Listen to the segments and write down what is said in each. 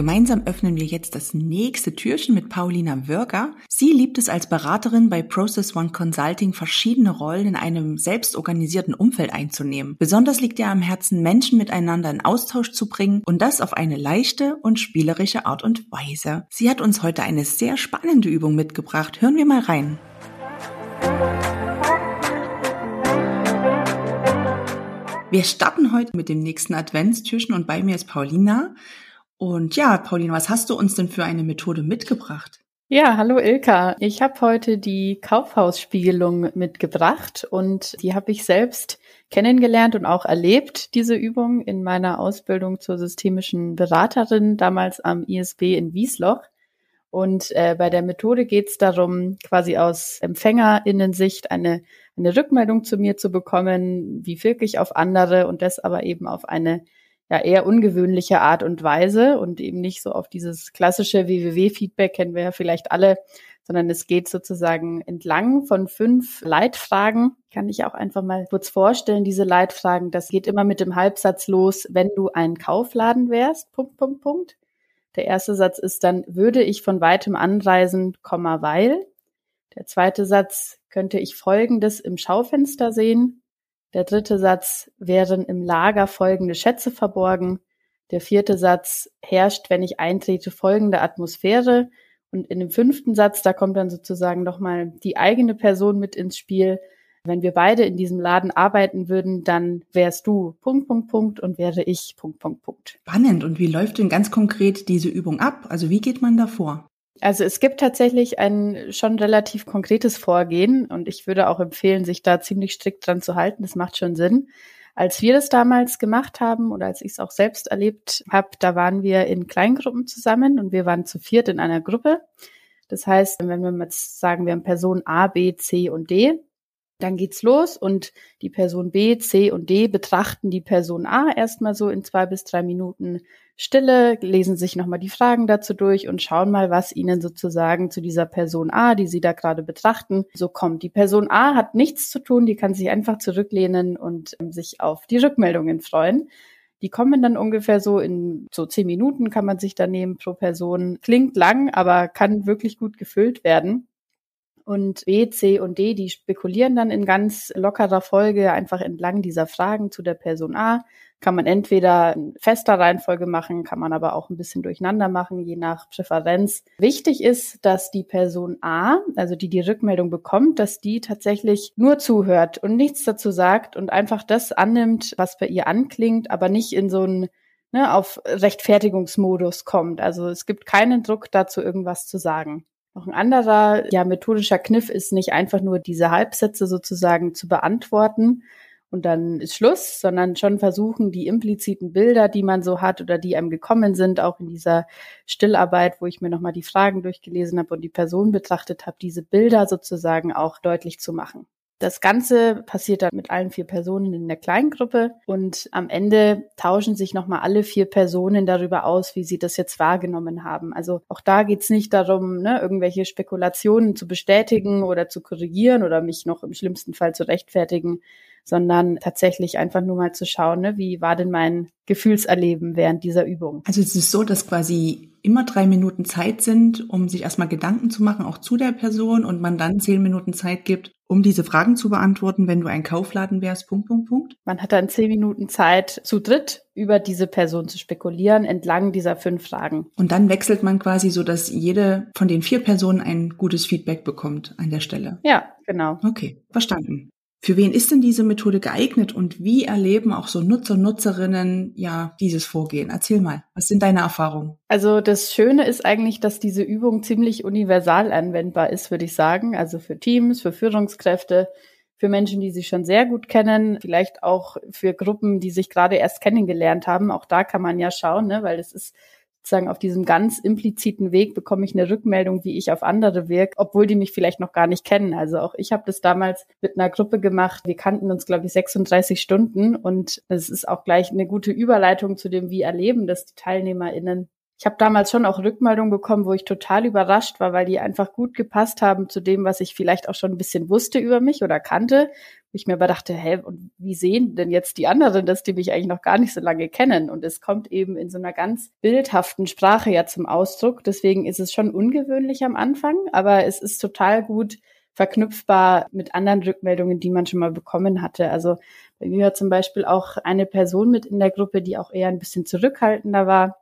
Gemeinsam öffnen wir jetzt das nächste Türchen mit Paulina Wörger. Sie liebt es als Beraterin bei Process One Consulting verschiedene Rollen in einem selbstorganisierten Umfeld einzunehmen. Besonders liegt ihr am Herzen, Menschen miteinander in Austausch zu bringen und das auf eine leichte und spielerische Art und Weise. Sie hat uns heute eine sehr spannende Übung mitgebracht. Hören wir mal rein. Wir starten heute mit dem nächsten Adventstürchen und bei mir ist Paulina. Und ja, Pauline, was hast du uns denn für eine Methode mitgebracht? Ja, hallo Ilka. Ich habe heute die Kaufhausspiegelung mitgebracht und die habe ich selbst kennengelernt und auch erlebt, diese Übung in meiner Ausbildung zur systemischen Beraterin, damals am ISB in Wiesloch. Und äh, bei der Methode geht es darum, quasi aus Empfängerinnensicht eine, eine Rückmeldung zu mir zu bekommen, wie wirklich auf andere und das aber eben auf eine ja eher ungewöhnliche Art und Weise und eben nicht so auf dieses klassische WWW-Feedback kennen wir ja vielleicht alle, sondern es geht sozusagen entlang von fünf Leitfragen. Kann ich auch einfach mal kurz vorstellen, diese Leitfragen. Das geht immer mit dem Halbsatz los, wenn du ein Kaufladen wärst, Punkt, Punkt, Punkt. Der erste Satz ist dann, würde ich von weitem anreisen, Komma, weil. Der zweite Satz, könnte ich Folgendes im Schaufenster sehen, der dritte Satz wären im Lager folgende Schätze verborgen. Der vierte Satz herrscht, wenn ich eintrete, folgende Atmosphäre. Und in dem fünften Satz, da kommt dann sozusagen nochmal die eigene Person mit ins Spiel. Wenn wir beide in diesem Laden arbeiten würden, dann wärst du Punkt, Punkt, Punkt und wäre ich Punkt, Punkt, Punkt. Spannend. Und wie läuft denn ganz konkret diese Übung ab? Also wie geht man da vor? Also es gibt tatsächlich ein schon relativ konkretes Vorgehen und ich würde auch empfehlen, sich da ziemlich strikt dran zu halten. Das macht schon Sinn. Als wir das damals gemacht haben oder als ich es auch selbst erlebt habe, da waren wir in Kleingruppen zusammen und wir waren zu viert in einer Gruppe. Das heißt, wenn wir jetzt sagen, wir haben Person A, B, C und D, dann geht's los und die Person B, C und D betrachten die Person A erstmal so in zwei bis drei Minuten Stille, lesen sich nochmal die Fragen dazu durch und schauen mal, was ihnen sozusagen zu dieser Person A, die sie da gerade betrachten, so kommt. Die Person A hat nichts zu tun, die kann sich einfach zurücklehnen und ähm, sich auf die Rückmeldungen freuen. Die kommen dann ungefähr so in so zehn Minuten kann man sich da nehmen pro Person. Klingt lang, aber kann wirklich gut gefüllt werden. Und B, C und D, die spekulieren dann in ganz lockerer Folge einfach entlang dieser Fragen zu der Person A. Kann man entweder in fester Reihenfolge machen, kann man aber auch ein bisschen durcheinander machen, je nach Präferenz. Wichtig ist, dass die Person A, also die die Rückmeldung bekommt, dass die tatsächlich nur zuhört und nichts dazu sagt und einfach das annimmt, was bei ihr anklingt, aber nicht in so einen ne, auf Rechtfertigungsmodus kommt. Also es gibt keinen Druck dazu, irgendwas zu sagen. Noch ein anderer ja, methodischer Kniff ist nicht einfach nur diese Halbsätze sozusagen zu beantworten und dann ist Schluss, sondern schon versuchen, die impliziten Bilder, die man so hat oder die einem gekommen sind, auch in dieser Stillarbeit, wo ich mir nochmal die Fragen durchgelesen habe und die Person betrachtet habe, diese Bilder sozusagen auch deutlich zu machen. Das Ganze passiert dann mit allen vier Personen in der Kleingruppe und am Ende tauschen sich nochmal alle vier Personen darüber aus, wie sie das jetzt wahrgenommen haben. Also auch da geht's nicht darum, ne, irgendwelche Spekulationen zu bestätigen oder zu korrigieren oder mich noch im schlimmsten Fall zu rechtfertigen, sondern tatsächlich einfach nur mal zu schauen, ne, wie war denn mein Gefühlserleben während dieser Übung. Also es ist so, dass quasi immer drei Minuten Zeit sind, um sich erstmal Gedanken zu machen, auch zu der Person und man dann zehn Minuten Zeit gibt, um diese Fragen zu beantworten, wenn du ein Kaufladen wärst, Punkt, Punkt, Punkt. Man hat dann zehn Minuten Zeit, zu dritt über diese Person zu spekulieren, entlang dieser fünf Fragen. Und dann wechselt man quasi so, dass jede von den vier Personen ein gutes Feedback bekommt an der Stelle. Ja, genau. Okay, verstanden. Für wen ist denn diese Methode geeignet und wie erleben auch so Nutzer, Nutzerinnen ja dieses Vorgehen? Erzähl mal, was sind deine Erfahrungen? Also das Schöne ist eigentlich, dass diese Übung ziemlich universal anwendbar ist, würde ich sagen. Also für Teams, für Führungskräfte, für Menschen, die sich schon sehr gut kennen, vielleicht auch für Gruppen, die sich gerade erst kennengelernt haben. Auch da kann man ja schauen, ne? weil es ist sozusagen auf diesem ganz impliziten Weg bekomme ich eine Rückmeldung, wie ich auf andere wirke, obwohl die mich vielleicht noch gar nicht kennen. Also auch ich habe das damals mit einer Gruppe gemacht. Wir kannten uns, glaube ich, 36 Stunden und es ist auch gleich eine gute Überleitung zu dem, wie erleben das die TeilnehmerInnen ich habe damals schon auch Rückmeldungen bekommen, wo ich total überrascht war, weil die einfach gut gepasst haben zu dem, was ich vielleicht auch schon ein bisschen wusste über mich oder kannte. Wo ich mir aber dachte, hä, und wie sehen denn jetzt die anderen das, die mich eigentlich noch gar nicht so lange kennen? Und es kommt eben in so einer ganz bildhaften Sprache ja zum Ausdruck. Deswegen ist es schon ungewöhnlich am Anfang, aber es ist total gut verknüpfbar mit anderen Rückmeldungen, die man schon mal bekommen hatte. Also bei mir war zum Beispiel auch eine Person mit in der Gruppe, die auch eher ein bisschen zurückhaltender war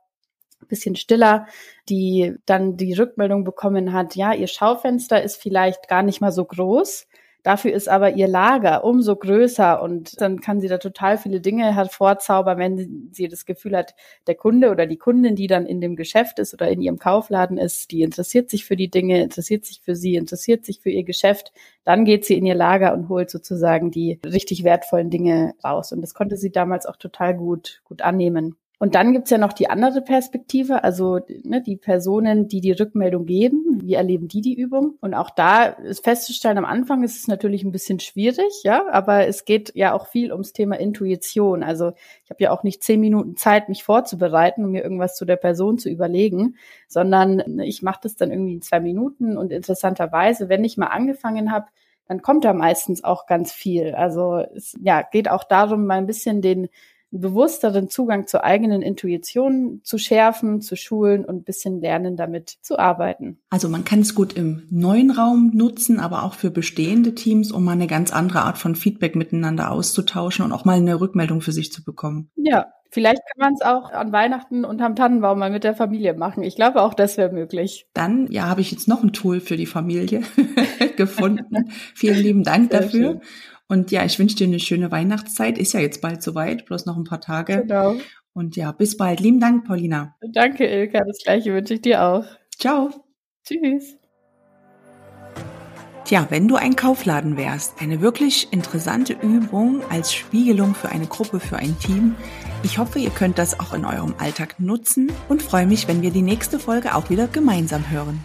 bisschen stiller, die dann die Rückmeldung bekommen hat, ja, ihr Schaufenster ist vielleicht gar nicht mal so groß, dafür ist aber ihr Lager umso größer und dann kann sie da total viele Dinge hervorzaubern, wenn sie das Gefühl hat, der Kunde oder die Kundin, die dann in dem Geschäft ist oder in ihrem Kaufladen ist, die interessiert sich für die Dinge, interessiert sich für sie, interessiert sich für ihr Geschäft, dann geht sie in ihr Lager und holt sozusagen die richtig wertvollen Dinge raus. Und das konnte sie damals auch total gut, gut annehmen. Und dann gibt's ja noch die andere Perspektive, also ne, die Personen, die die Rückmeldung geben, wie erleben die die Übung? Und auch da ist festzustellen, am Anfang ist es natürlich ein bisschen schwierig, ja, aber es geht ja auch viel ums Thema Intuition. Also ich habe ja auch nicht zehn Minuten Zeit, mich vorzubereiten, um mir irgendwas zu der Person zu überlegen, sondern ich mache das dann irgendwie in zwei Minuten und interessanterweise, wenn ich mal angefangen habe, dann kommt da meistens auch ganz viel. Also es ja, geht auch darum, mal ein bisschen den bewussteren Zugang zur eigenen Intuition zu schärfen, zu schulen und ein bisschen lernen, damit zu arbeiten. Also man kann es gut im neuen Raum nutzen, aber auch für bestehende Teams, um mal eine ganz andere Art von Feedback miteinander auszutauschen und auch mal eine Rückmeldung für sich zu bekommen. Ja, Vielleicht kann man es auch an Weihnachten unterm Tannenbaum mal mit der Familie machen. Ich glaube auch, das wäre möglich. Dann, ja, habe ich jetzt noch ein Tool für die Familie gefunden. Vielen lieben Dank Sehr dafür. Schön. Und ja, ich wünsche dir eine schöne Weihnachtszeit. Ist ja jetzt bald soweit, bloß noch ein paar Tage. Genau. Und ja, bis bald. Lieben Dank, Paulina. Danke, Ilka. Das gleiche wünsche ich dir auch. Ciao. Tschüss. Tja, wenn du ein Kaufladen wärst, eine wirklich interessante Übung als Spiegelung für eine Gruppe, für ein Team. Ich hoffe, ihr könnt das auch in eurem Alltag nutzen und freue mich, wenn wir die nächste Folge auch wieder gemeinsam hören.